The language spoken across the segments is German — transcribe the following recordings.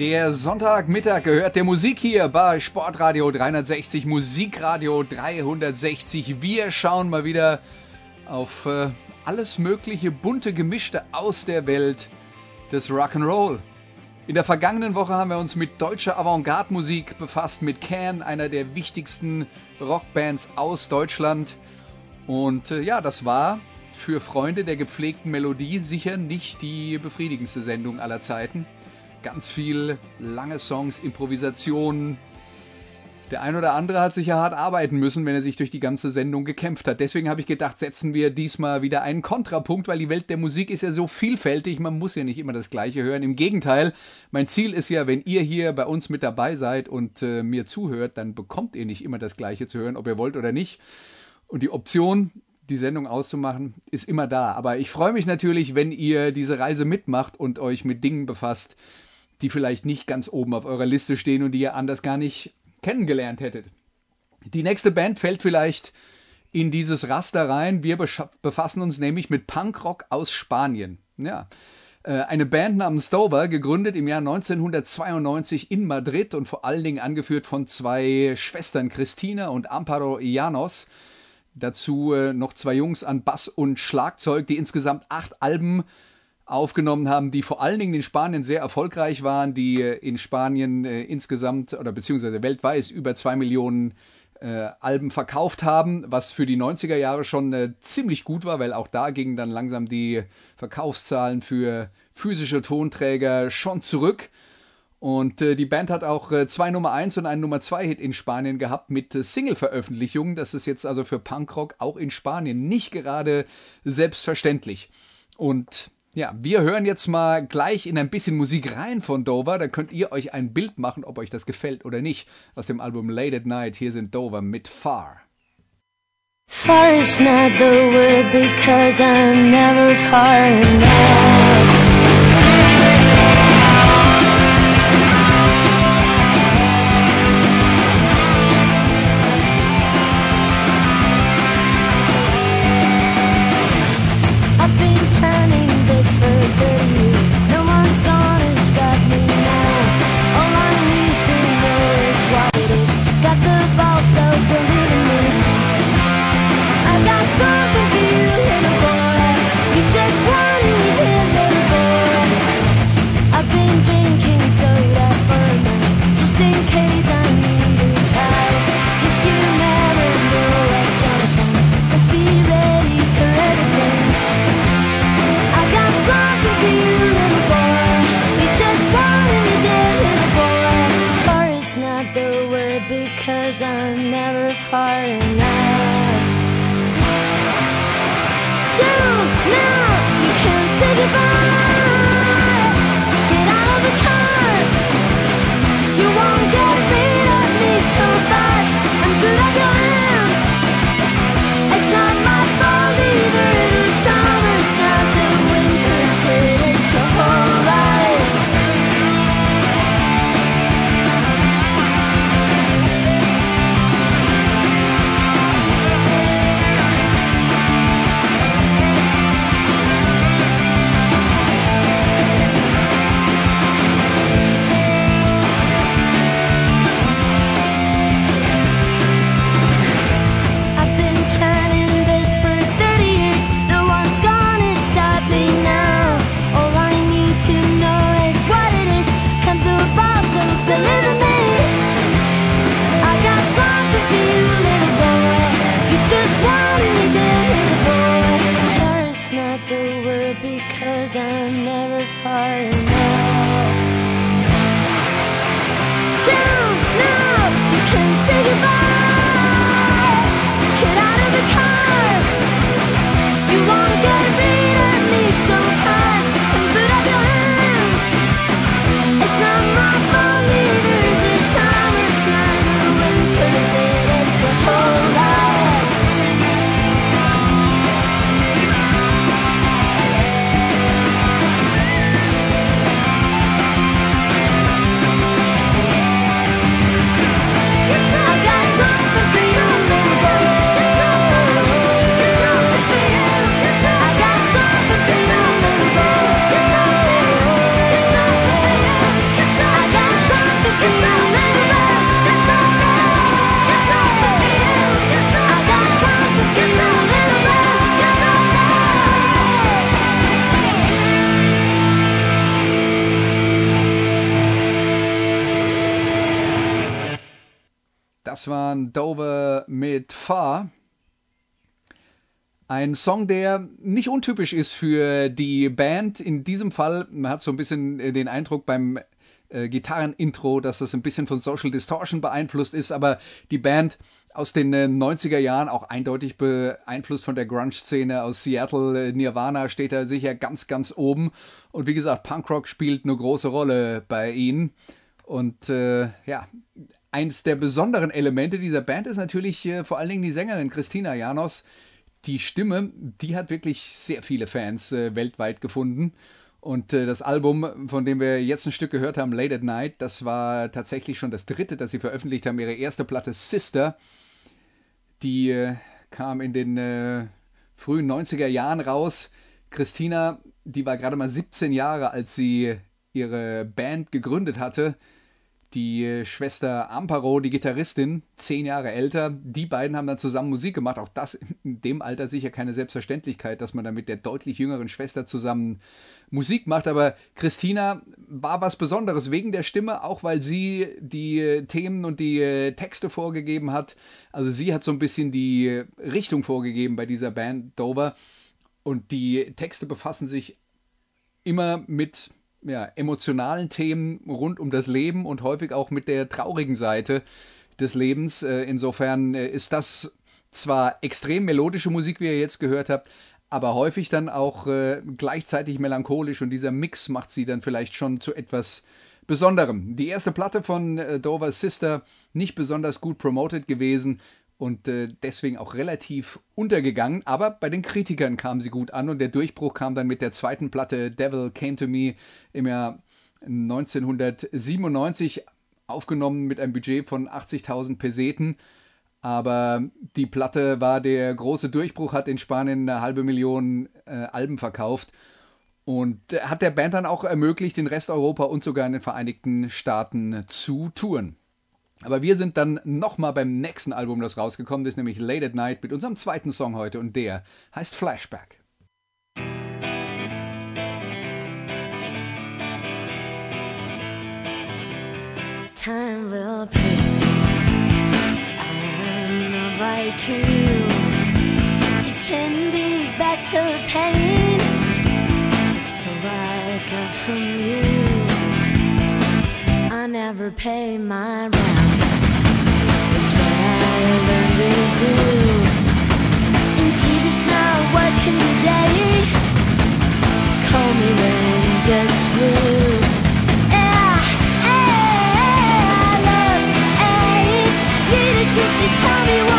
Der Sonntagmittag gehört der Musik hier bei Sportradio 360, Musikradio 360. Wir schauen mal wieder auf äh, alles mögliche bunte Gemischte aus der Welt des Rock'n'Roll. In der vergangenen Woche haben wir uns mit deutscher Avantgarde-Musik befasst, mit Can, einer der wichtigsten Rockbands aus Deutschland. Und äh, ja, das war für Freunde der gepflegten Melodie sicher nicht die befriedigendste Sendung aller Zeiten. Ganz viel lange Songs, Improvisationen. Der ein oder andere hat sicher hart arbeiten müssen, wenn er sich durch die ganze Sendung gekämpft hat. Deswegen habe ich gedacht, setzen wir diesmal wieder einen Kontrapunkt, weil die Welt der Musik ist ja so vielfältig, man muss ja nicht immer das Gleiche hören. Im Gegenteil, mein Ziel ist ja, wenn ihr hier bei uns mit dabei seid und äh, mir zuhört, dann bekommt ihr nicht immer das Gleiche zu hören, ob ihr wollt oder nicht. Und die Option, die Sendung auszumachen, ist immer da. Aber ich freue mich natürlich, wenn ihr diese Reise mitmacht und euch mit Dingen befasst, die vielleicht nicht ganz oben auf eurer Liste stehen und die ihr anders gar nicht kennengelernt hättet. Die nächste Band fällt vielleicht in dieses Raster rein. Wir befassen uns nämlich mit Punkrock aus Spanien. Ja. Äh, eine Band namens Dover, gegründet im Jahr 1992 in Madrid und vor allen Dingen angeführt von zwei Schwestern Christina und Amparo Llanos. Dazu äh, noch zwei Jungs an Bass und Schlagzeug, die insgesamt acht Alben aufgenommen haben, die vor allen Dingen in Spanien sehr erfolgreich waren, die äh, in Spanien äh, insgesamt oder beziehungsweise weltweit über zwei Millionen äh, Alben verkauft haben, was für die 90er Jahre schon äh, ziemlich gut war, weil auch da gingen dann langsam die Verkaufszahlen für physische Tonträger schon zurück. Und äh, die Band hat auch äh, zwei Nummer 1 und einen Nummer 2 Hit in Spanien gehabt mit Single-Veröffentlichungen. Das ist jetzt also für Punkrock auch in Spanien nicht gerade selbstverständlich. Und ja, wir hören jetzt mal gleich in ein bisschen Musik rein von Dover. Da könnt ihr euch ein Bild machen, ob euch das gefällt oder nicht. Aus dem Album Late at Night. Hier sind Dover mit Far. Far is not the word because I'm never far enough. Waren Dover mit Far. Ein Song, der nicht untypisch ist für die Band. In diesem Fall, man hat so ein bisschen äh, den Eindruck beim äh, Gitarrenintro, dass das ein bisschen von Social Distortion beeinflusst ist, aber die Band aus den äh, 90er Jahren auch eindeutig beeinflusst von der Grunge-Szene aus Seattle. Äh, Nirvana steht da sicher ganz, ganz oben. Und wie gesagt, Punkrock spielt eine große Rolle bei ihnen. Und äh, ja, eins der besonderen Elemente dieser Band ist natürlich äh, vor allen Dingen die Sängerin Christina Janos. Die Stimme, die hat wirklich sehr viele Fans äh, weltweit gefunden. Und äh, das Album, von dem wir jetzt ein Stück gehört haben, Late at Night, das war tatsächlich schon das dritte, das sie veröffentlicht haben. Ihre erste Platte Sister, die äh, kam in den äh, frühen 90er Jahren raus. Christina, die war gerade mal 17 Jahre, als sie ihre Band gegründet hatte. Die Schwester Amparo, die Gitarristin, zehn Jahre älter, die beiden haben dann zusammen Musik gemacht. Auch das in dem Alter sicher keine Selbstverständlichkeit, dass man dann mit der deutlich jüngeren Schwester zusammen Musik macht. Aber Christina war was Besonderes wegen der Stimme, auch weil sie die Themen und die Texte vorgegeben hat. Also sie hat so ein bisschen die Richtung vorgegeben bei dieser Band Dover. Und die Texte befassen sich immer mit ja, emotionalen Themen rund um das Leben und häufig auch mit der traurigen Seite des Lebens. Äh, insofern äh, ist das zwar extrem melodische Musik, wie ihr jetzt gehört habt, aber häufig dann auch äh, gleichzeitig melancholisch und dieser Mix macht sie dann vielleicht schon zu etwas Besonderem. Die erste Platte von Dover's Sister nicht besonders gut promoted gewesen, und äh, deswegen auch relativ untergegangen. Aber bei den Kritikern kam sie gut an und der Durchbruch kam dann mit der zweiten Platte Devil Came to Me im Jahr 1997 aufgenommen mit einem Budget von 80.000 Peseten. Aber die Platte war der große Durchbruch, hat in Spanien eine halbe Million äh, Alben verkauft und hat der Band dann auch ermöglicht, in Resteuropa und sogar in den Vereinigten Staaten zu touren. Aber wir sind dann nochmal beim nächsten Album, das rausgekommen ist, nämlich Late at Night mit unserem zweiten Song heute und der heißt Flashback. Time will prove I'm like you. Ten big bags of pain. It's all I got from you. I never pay my rent. To tell me what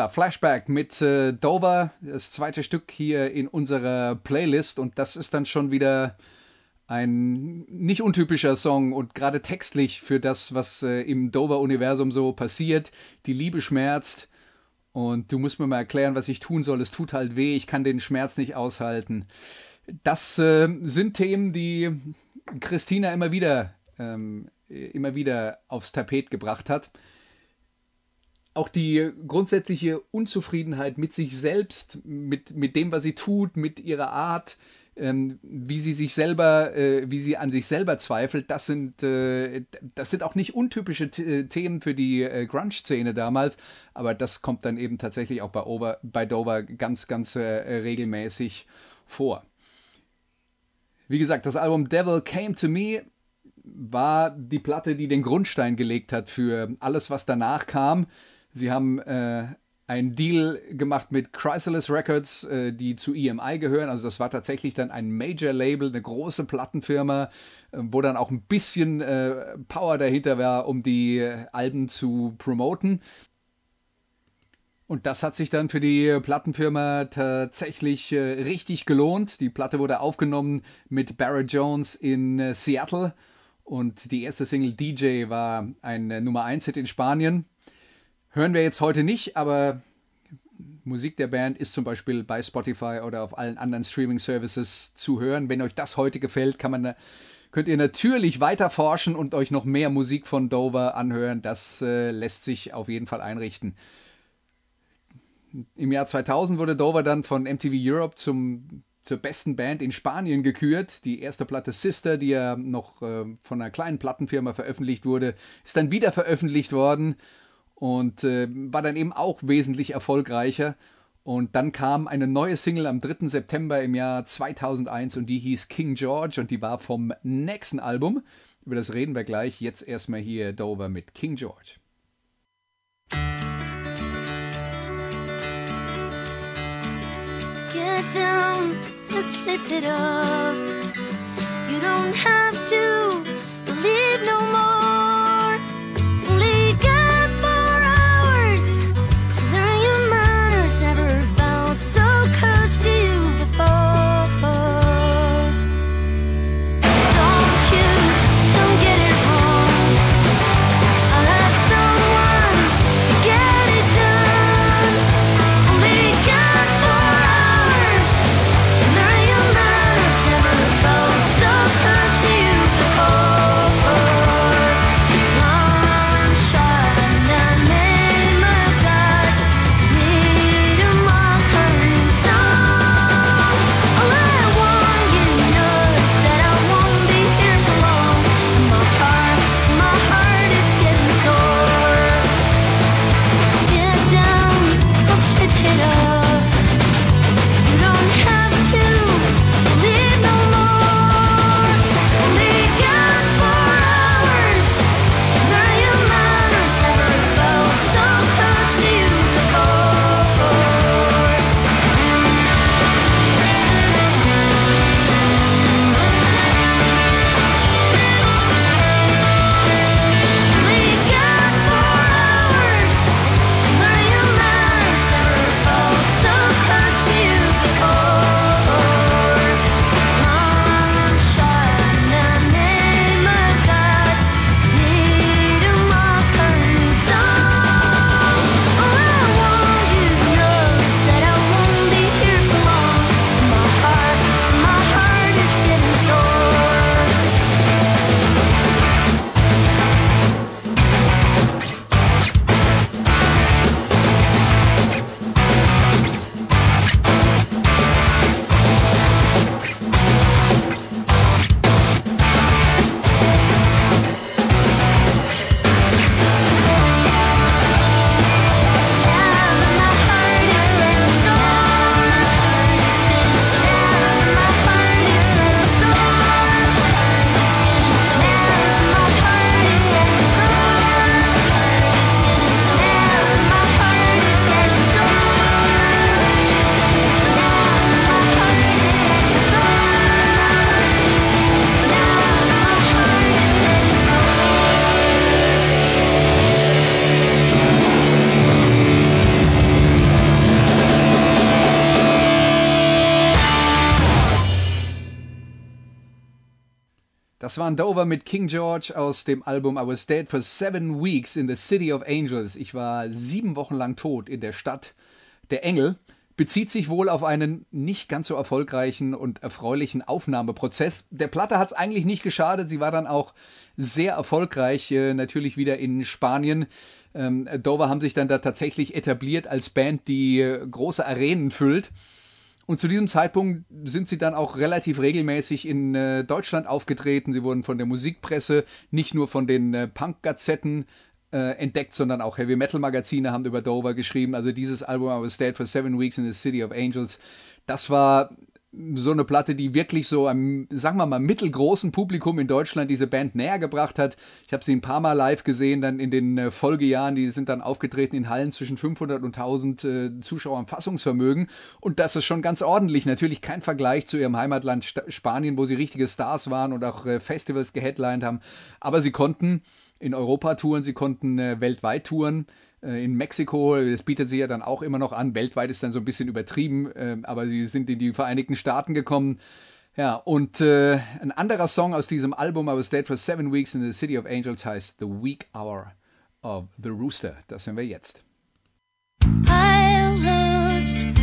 Ja, Flashback mit äh, Dover, das zweite Stück hier in unserer Playlist und das ist dann schon wieder ein nicht untypischer Song und gerade textlich für das, was äh, im Dover-Universum so passiert. Die Liebe schmerzt und du musst mir mal erklären, was ich tun soll. Es tut halt weh, ich kann den Schmerz nicht aushalten. Das äh, sind Themen, die Christina immer wieder, ähm, immer wieder aufs Tapet gebracht hat. Auch die grundsätzliche Unzufriedenheit mit sich selbst, mit, mit dem, was sie tut, mit ihrer Art, ähm, wie sie sich selber, äh, wie sie an sich selber zweifelt, das sind, äh, das sind auch nicht untypische äh, Themen für die äh, Grunge-Szene damals, aber das kommt dann eben tatsächlich auch bei, Over, bei Dover ganz, ganz äh, regelmäßig vor. Wie gesagt, das Album Devil Came to Me war die Platte, die den Grundstein gelegt hat für alles, was danach kam. Sie haben äh, einen Deal gemacht mit Chrysalis Records, äh, die zu EMI gehören. Also das war tatsächlich dann ein Major-Label, eine große Plattenfirma, äh, wo dann auch ein bisschen äh, Power dahinter war, um die Alben zu promoten. Und das hat sich dann für die Plattenfirma tatsächlich äh, richtig gelohnt. Die Platte wurde aufgenommen mit Barrett Jones in äh, Seattle und die erste Single DJ war ein äh, Nummer 1 Hit in Spanien. Hören wir jetzt heute nicht, aber Musik der Band ist zum Beispiel bei Spotify oder auf allen anderen Streaming-Services zu hören. Wenn euch das heute gefällt, kann man, könnt ihr natürlich weiter forschen und euch noch mehr Musik von Dover anhören. Das äh, lässt sich auf jeden Fall einrichten. Im Jahr 2000 wurde Dover dann von MTV Europe zum, zur besten Band in Spanien gekürt. Die erste Platte Sister, die ja noch äh, von einer kleinen Plattenfirma veröffentlicht wurde, ist dann wieder veröffentlicht worden und äh, war dann eben auch wesentlich erfolgreicher. Und dann kam eine neue Single am 3. September im Jahr 2001 und die hieß King George und die war vom nächsten Album. Über das reden wir gleich. Jetzt erstmal hier Dover mit King George. Get down, just lift it up. You don't have to waren Dover mit King George aus dem Album I Was Dead for Seven Weeks in the City of Angels. Ich war sieben Wochen lang tot in der Stadt der Engel. Bezieht sich wohl auf einen nicht ganz so erfolgreichen und erfreulichen Aufnahmeprozess. Der Platte hat es eigentlich nicht geschadet. Sie war dann auch sehr erfolgreich, äh, natürlich wieder in Spanien. Ähm, Dover haben sich dann da tatsächlich etabliert als Band, die äh, große Arenen füllt. Und zu diesem Zeitpunkt sind sie dann auch relativ regelmäßig in äh, Deutschland aufgetreten. Sie wurden von der Musikpresse, nicht nur von den äh, Punk-Gazetten äh, entdeckt, sondern auch Heavy-Metal-Magazine haben über Dover geschrieben. Also dieses Album I Was Dead for Seven Weeks in the City of Angels, das war so eine Platte, die wirklich so einem, sagen wir mal, mittelgroßen Publikum in Deutschland diese Band näher gebracht hat. Ich habe sie ein paar Mal live gesehen, dann in den äh, Folgejahren, die sind dann aufgetreten in Hallen zwischen 500 und 1000 äh, Zuschauern Fassungsvermögen und das ist schon ganz ordentlich. Natürlich kein Vergleich zu ihrem Heimatland St Spanien, wo sie richtige Stars waren und auch äh, Festivals geheadlined haben, aber sie konnten in Europa touren, sie konnten äh, weltweit touren. Äh, in Mexiko, das bietet sich ja dann auch immer noch an. Weltweit ist dann so ein bisschen übertrieben, äh, aber sie sind in die Vereinigten Staaten gekommen. Ja, und äh, ein anderer Song aus diesem Album, I was dead for seven weeks in the City of Angels, heißt The Weak Hour of the Rooster. Das hören wir jetzt. I lost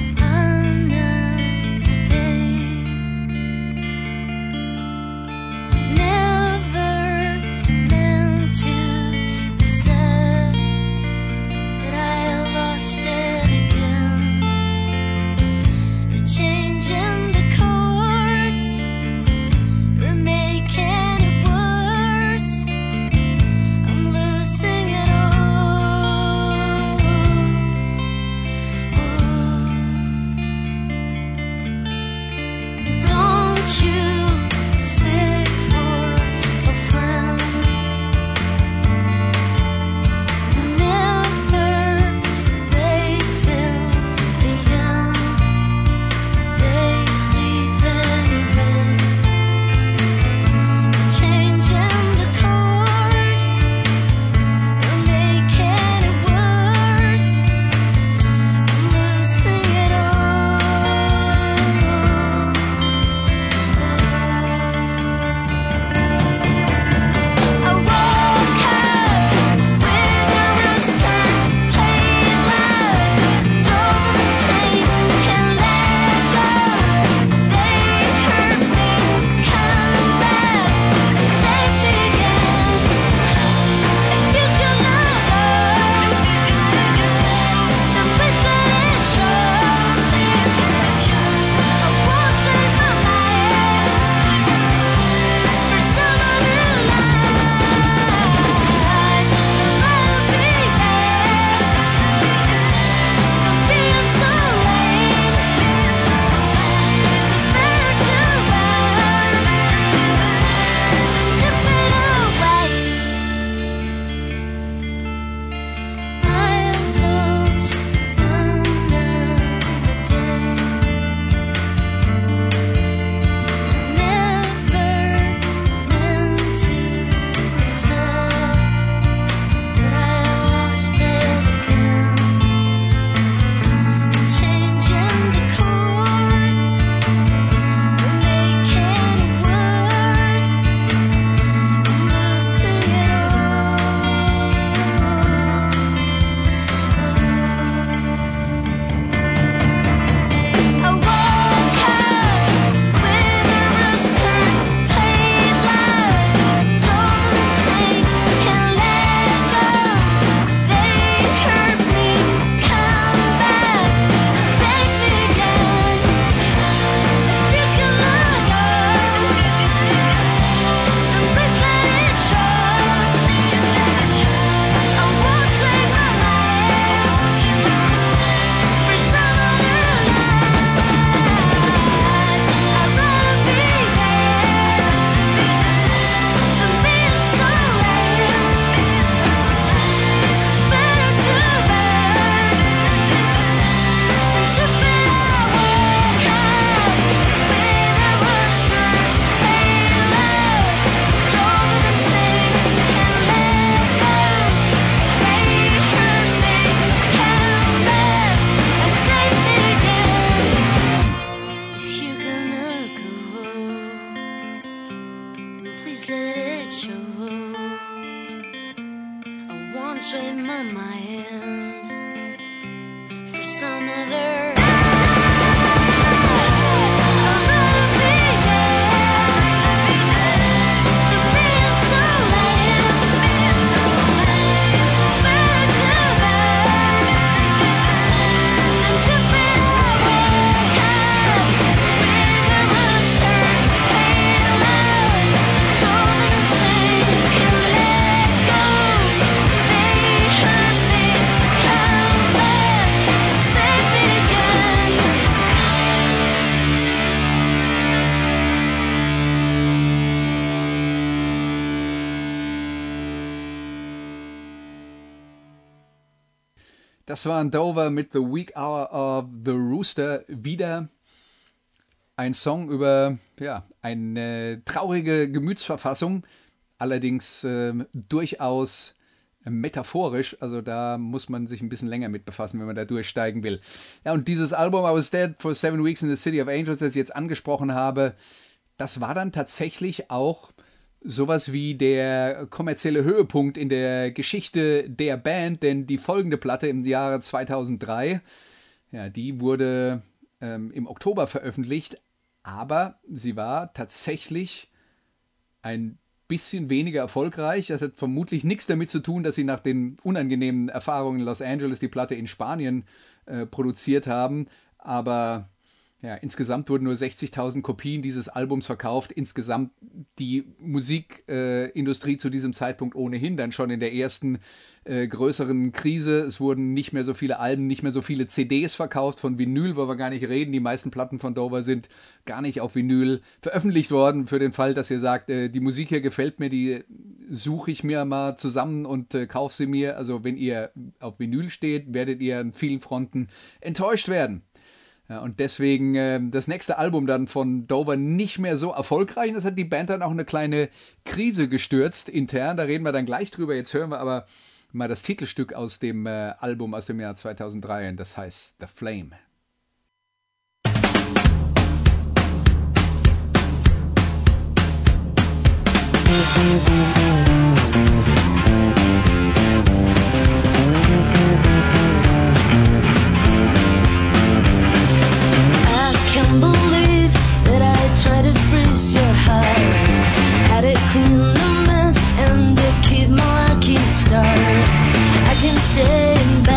Das war ein Dover mit The Week Hour of the Rooster. Wieder ein Song über ja, eine traurige Gemütsverfassung, allerdings äh, durchaus metaphorisch. Also da muss man sich ein bisschen länger mit befassen, wenn man da durchsteigen will. Ja, und dieses Album I Was Dead for Seven Weeks in the City of Angels, das ich jetzt angesprochen habe, das war dann tatsächlich auch sowas wie der kommerzielle Höhepunkt in der Geschichte der Band, denn die folgende Platte im Jahre 2003, ja, die wurde ähm, im Oktober veröffentlicht, aber sie war tatsächlich ein bisschen weniger erfolgreich. Das hat vermutlich nichts damit zu tun, dass sie nach den unangenehmen Erfahrungen in Los Angeles die Platte in Spanien äh, produziert haben, aber ja, insgesamt wurden nur 60.000 Kopien dieses Albums verkauft. Insgesamt die Musikindustrie äh, zu diesem Zeitpunkt ohnehin dann schon in der ersten äh, größeren Krise. Es wurden nicht mehr so viele Alben, nicht mehr so viele CDs verkauft. Von Vinyl wollen wir gar nicht reden. Die meisten Platten von Dover sind gar nicht auf Vinyl veröffentlicht worden. Für den Fall, dass ihr sagt, äh, die Musik hier gefällt mir, die suche ich mir mal zusammen und äh, kaufe sie mir. Also wenn ihr auf Vinyl steht, werdet ihr an vielen Fronten enttäuscht werden. Ja, und deswegen äh, das nächste Album dann von Dover nicht mehr so erfolgreich. Das hat die Band dann auch eine kleine Krise gestürzt intern. Da reden wir dann gleich drüber. Jetzt hören wir aber mal das Titelstück aus dem äh, Album aus dem Jahr 2003. Und das heißt The Flame. I I to freeze your heart. Had clean the mess and to keep my lucky start. I can stay in bed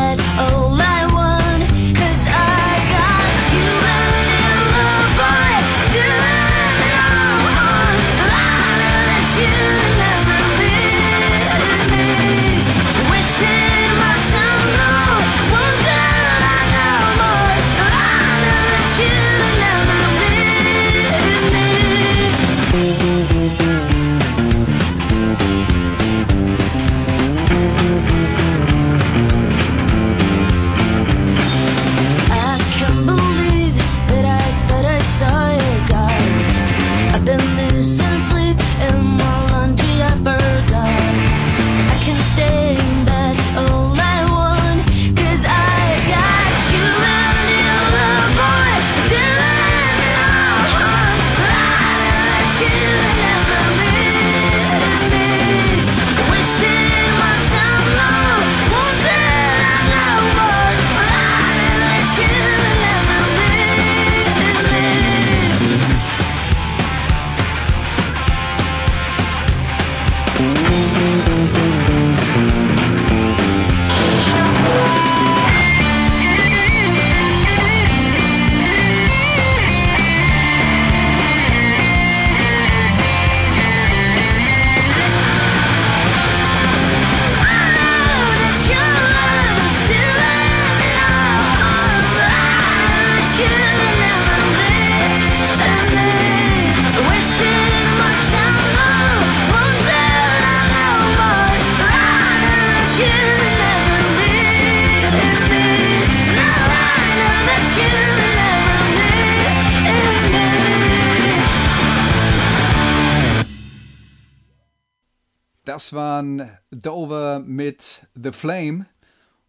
waren Dover mit The Flame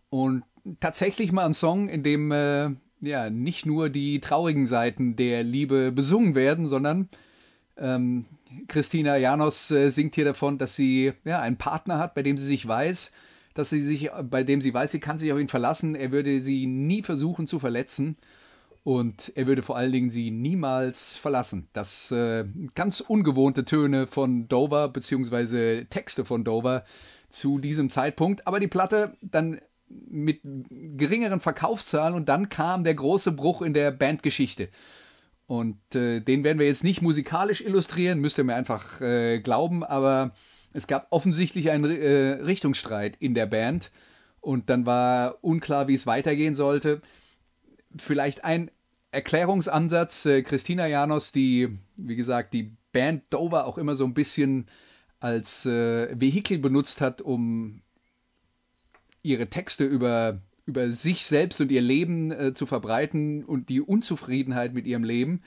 und tatsächlich mal ein Song, in dem äh, ja nicht nur die traurigen Seiten der Liebe besungen werden, sondern ähm, Christina Janos äh, singt hier davon, dass sie ja, einen Partner hat, bei dem sie sich weiß, dass sie sich, bei dem sie weiß, sie kann sich auf ihn verlassen. Er würde sie nie versuchen zu verletzen und er würde vor allen Dingen sie niemals verlassen. Das äh, ganz ungewohnte Töne von Dover beziehungsweise Texte von Dover zu diesem Zeitpunkt. Aber die Platte dann mit geringeren Verkaufszahlen und dann kam der große Bruch in der Bandgeschichte. Und äh, den werden wir jetzt nicht musikalisch illustrieren, müsst ihr mir einfach äh, glauben, aber es gab offensichtlich einen äh, Richtungsstreit in der Band und dann war unklar, wie es weitergehen sollte. Vielleicht ein Erklärungsansatz. Äh, Christina Janos, die, wie gesagt, die Band Dover auch immer so ein bisschen als äh, Vehikel benutzt hat, um ihre Texte über, über sich selbst und ihr Leben äh, zu verbreiten und die Unzufriedenheit mit ihrem Leben,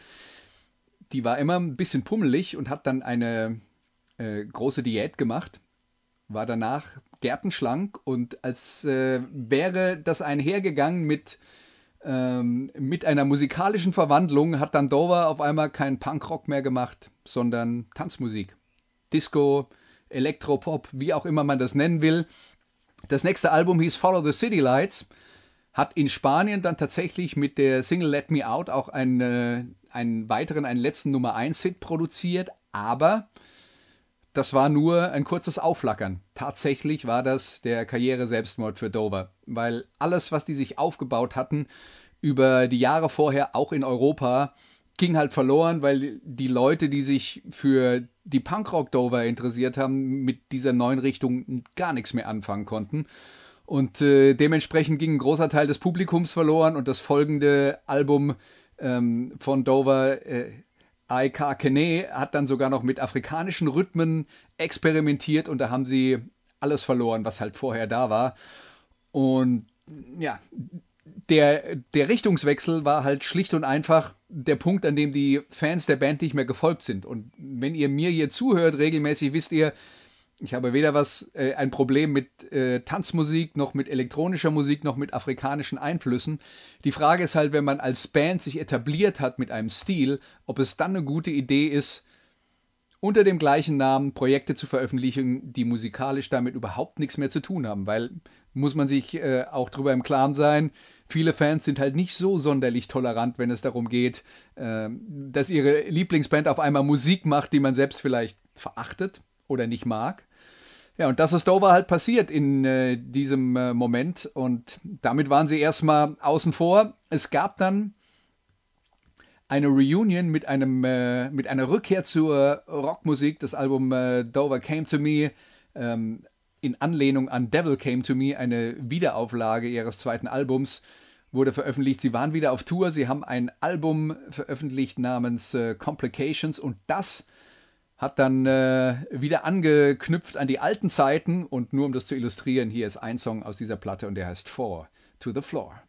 die war immer ein bisschen pummelig und hat dann eine äh, große Diät gemacht, war danach gärtenschlank und als äh, wäre das einhergegangen mit, ähm, mit einer musikalischen Verwandlung, hat dann Dover auf einmal keinen Punkrock mehr gemacht, sondern Tanzmusik. Disco, Elektropop, wie auch immer man das nennen will. Das nächste Album hieß Follow the City Lights, hat in Spanien dann tatsächlich mit der Single Let Me Out auch einen, einen weiteren, einen letzten Nummer 1 Hit produziert, aber das war nur ein kurzes Aufflackern. Tatsächlich war das der Karriere-Selbstmord für Dover, weil alles, was die sich aufgebaut hatten, über die Jahre vorher, auch in Europa, ging halt verloren, weil die Leute, die sich für die Punkrock-Dover interessiert haben, mit dieser neuen Richtung gar nichts mehr anfangen konnten. Und äh, dementsprechend ging ein großer Teil des Publikums verloren und das folgende Album ähm, von Dover, äh, Aika Kene, hat dann sogar noch mit afrikanischen Rhythmen experimentiert und da haben sie alles verloren, was halt vorher da war. Und ja, der, der Richtungswechsel war halt schlicht und einfach der Punkt, an dem die Fans der Band nicht mehr gefolgt sind. Und wenn ihr mir hier zuhört regelmäßig, wisst ihr, ich habe weder was äh, ein Problem mit äh, Tanzmusik noch mit elektronischer Musik noch mit afrikanischen Einflüssen. Die Frage ist halt, wenn man als Band sich etabliert hat mit einem Stil, ob es dann eine gute Idee ist, unter dem gleichen Namen Projekte zu veröffentlichen, die musikalisch damit überhaupt nichts mehr zu tun haben, weil muss man sich äh, auch darüber im Klaren sein, viele Fans sind halt nicht so sonderlich tolerant, wenn es darum geht, äh, dass ihre Lieblingsband auf einmal Musik macht, die man selbst vielleicht verachtet oder nicht mag. Ja, und das ist Dover halt passiert in äh, diesem äh, Moment und damit waren sie erstmal außen vor. Es gab dann eine Reunion mit einem äh, mit einer Rückkehr zur Rockmusik. Das Album äh, Dover Came to Me ähm, in Anlehnung an Devil Came to Me, eine Wiederauflage ihres zweiten Albums, wurde veröffentlicht. Sie waren wieder auf Tour, sie haben ein Album veröffentlicht namens äh, Complications und das hat dann äh, wieder angeknüpft an die alten Zeiten und nur um das zu illustrieren, hier ist ein Song aus dieser Platte und der heißt Four to the Floor.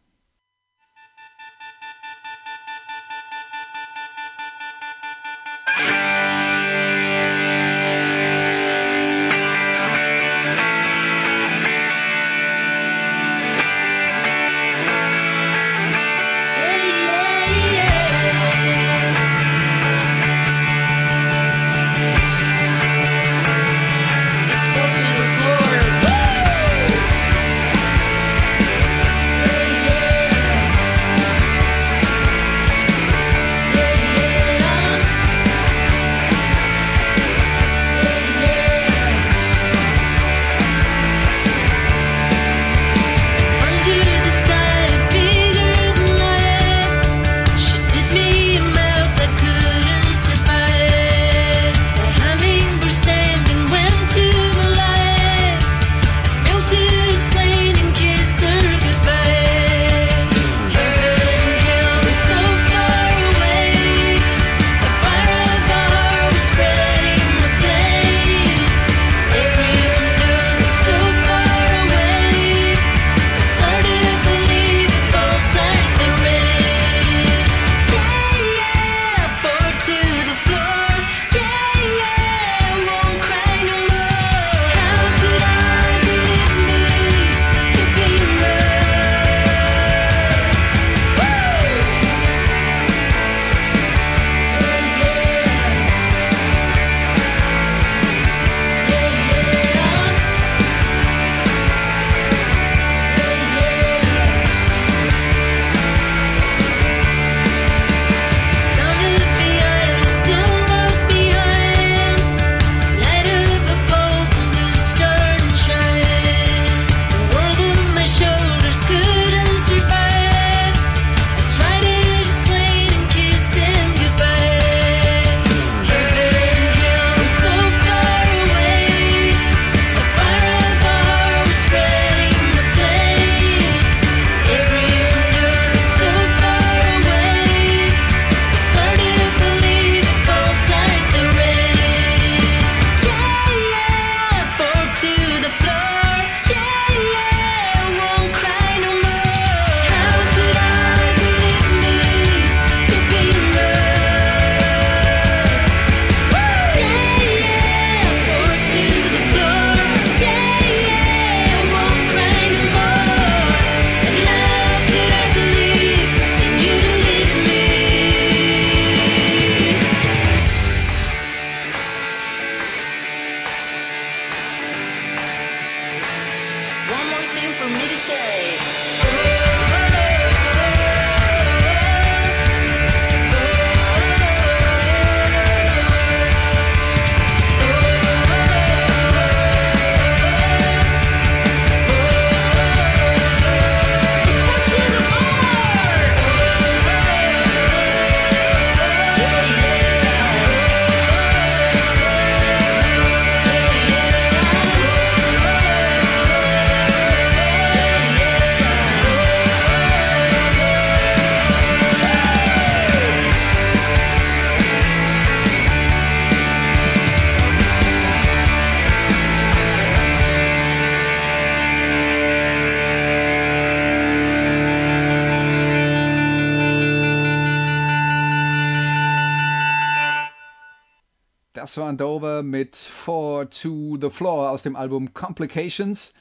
Das war Dover mit Four to the Floor aus dem Album Complications.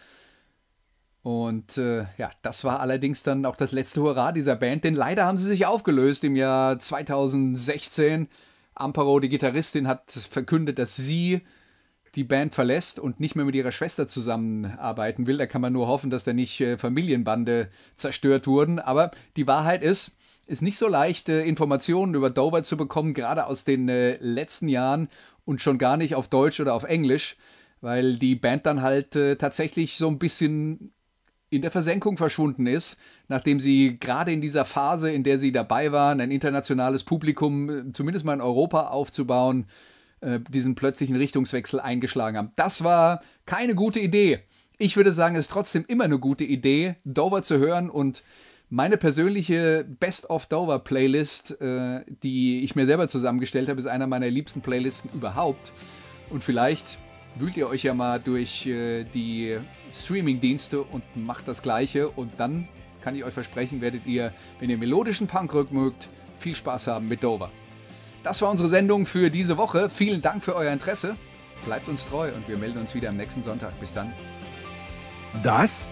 Und äh, ja, das war allerdings dann auch das letzte Hurra dieser Band, denn leider haben sie sich aufgelöst im Jahr 2016. Amparo, die Gitarristin, hat verkündet, dass sie die Band verlässt und nicht mehr mit ihrer Schwester zusammenarbeiten will. Da kann man nur hoffen, dass da nicht äh, Familienbande zerstört wurden. Aber die Wahrheit ist, ist nicht so leicht, äh, Informationen über Dover zu bekommen, gerade aus den äh, letzten Jahren und schon gar nicht auf Deutsch oder auf Englisch, weil die Band dann halt äh, tatsächlich so ein bisschen in der Versenkung verschwunden ist, nachdem sie gerade in dieser Phase, in der sie dabei waren, ein internationales Publikum äh, zumindest mal in Europa aufzubauen, äh, diesen plötzlichen Richtungswechsel eingeschlagen haben. Das war keine gute Idee. Ich würde sagen, es ist trotzdem immer eine gute Idee, Dover zu hören und meine persönliche Best of Dover Playlist, äh, die ich mir selber zusammengestellt habe, ist einer meiner liebsten Playlisten überhaupt. Und vielleicht wühlt ihr euch ja mal durch äh, die Streaming-Dienste und macht das Gleiche. Und dann kann ich euch versprechen, werdet ihr, wenn ihr melodischen Punkrock mögt, viel Spaß haben mit Dover. Das war unsere Sendung für diese Woche. Vielen Dank für euer Interesse. Bleibt uns treu und wir melden uns wieder am nächsten Sonntag. Bis dann. Das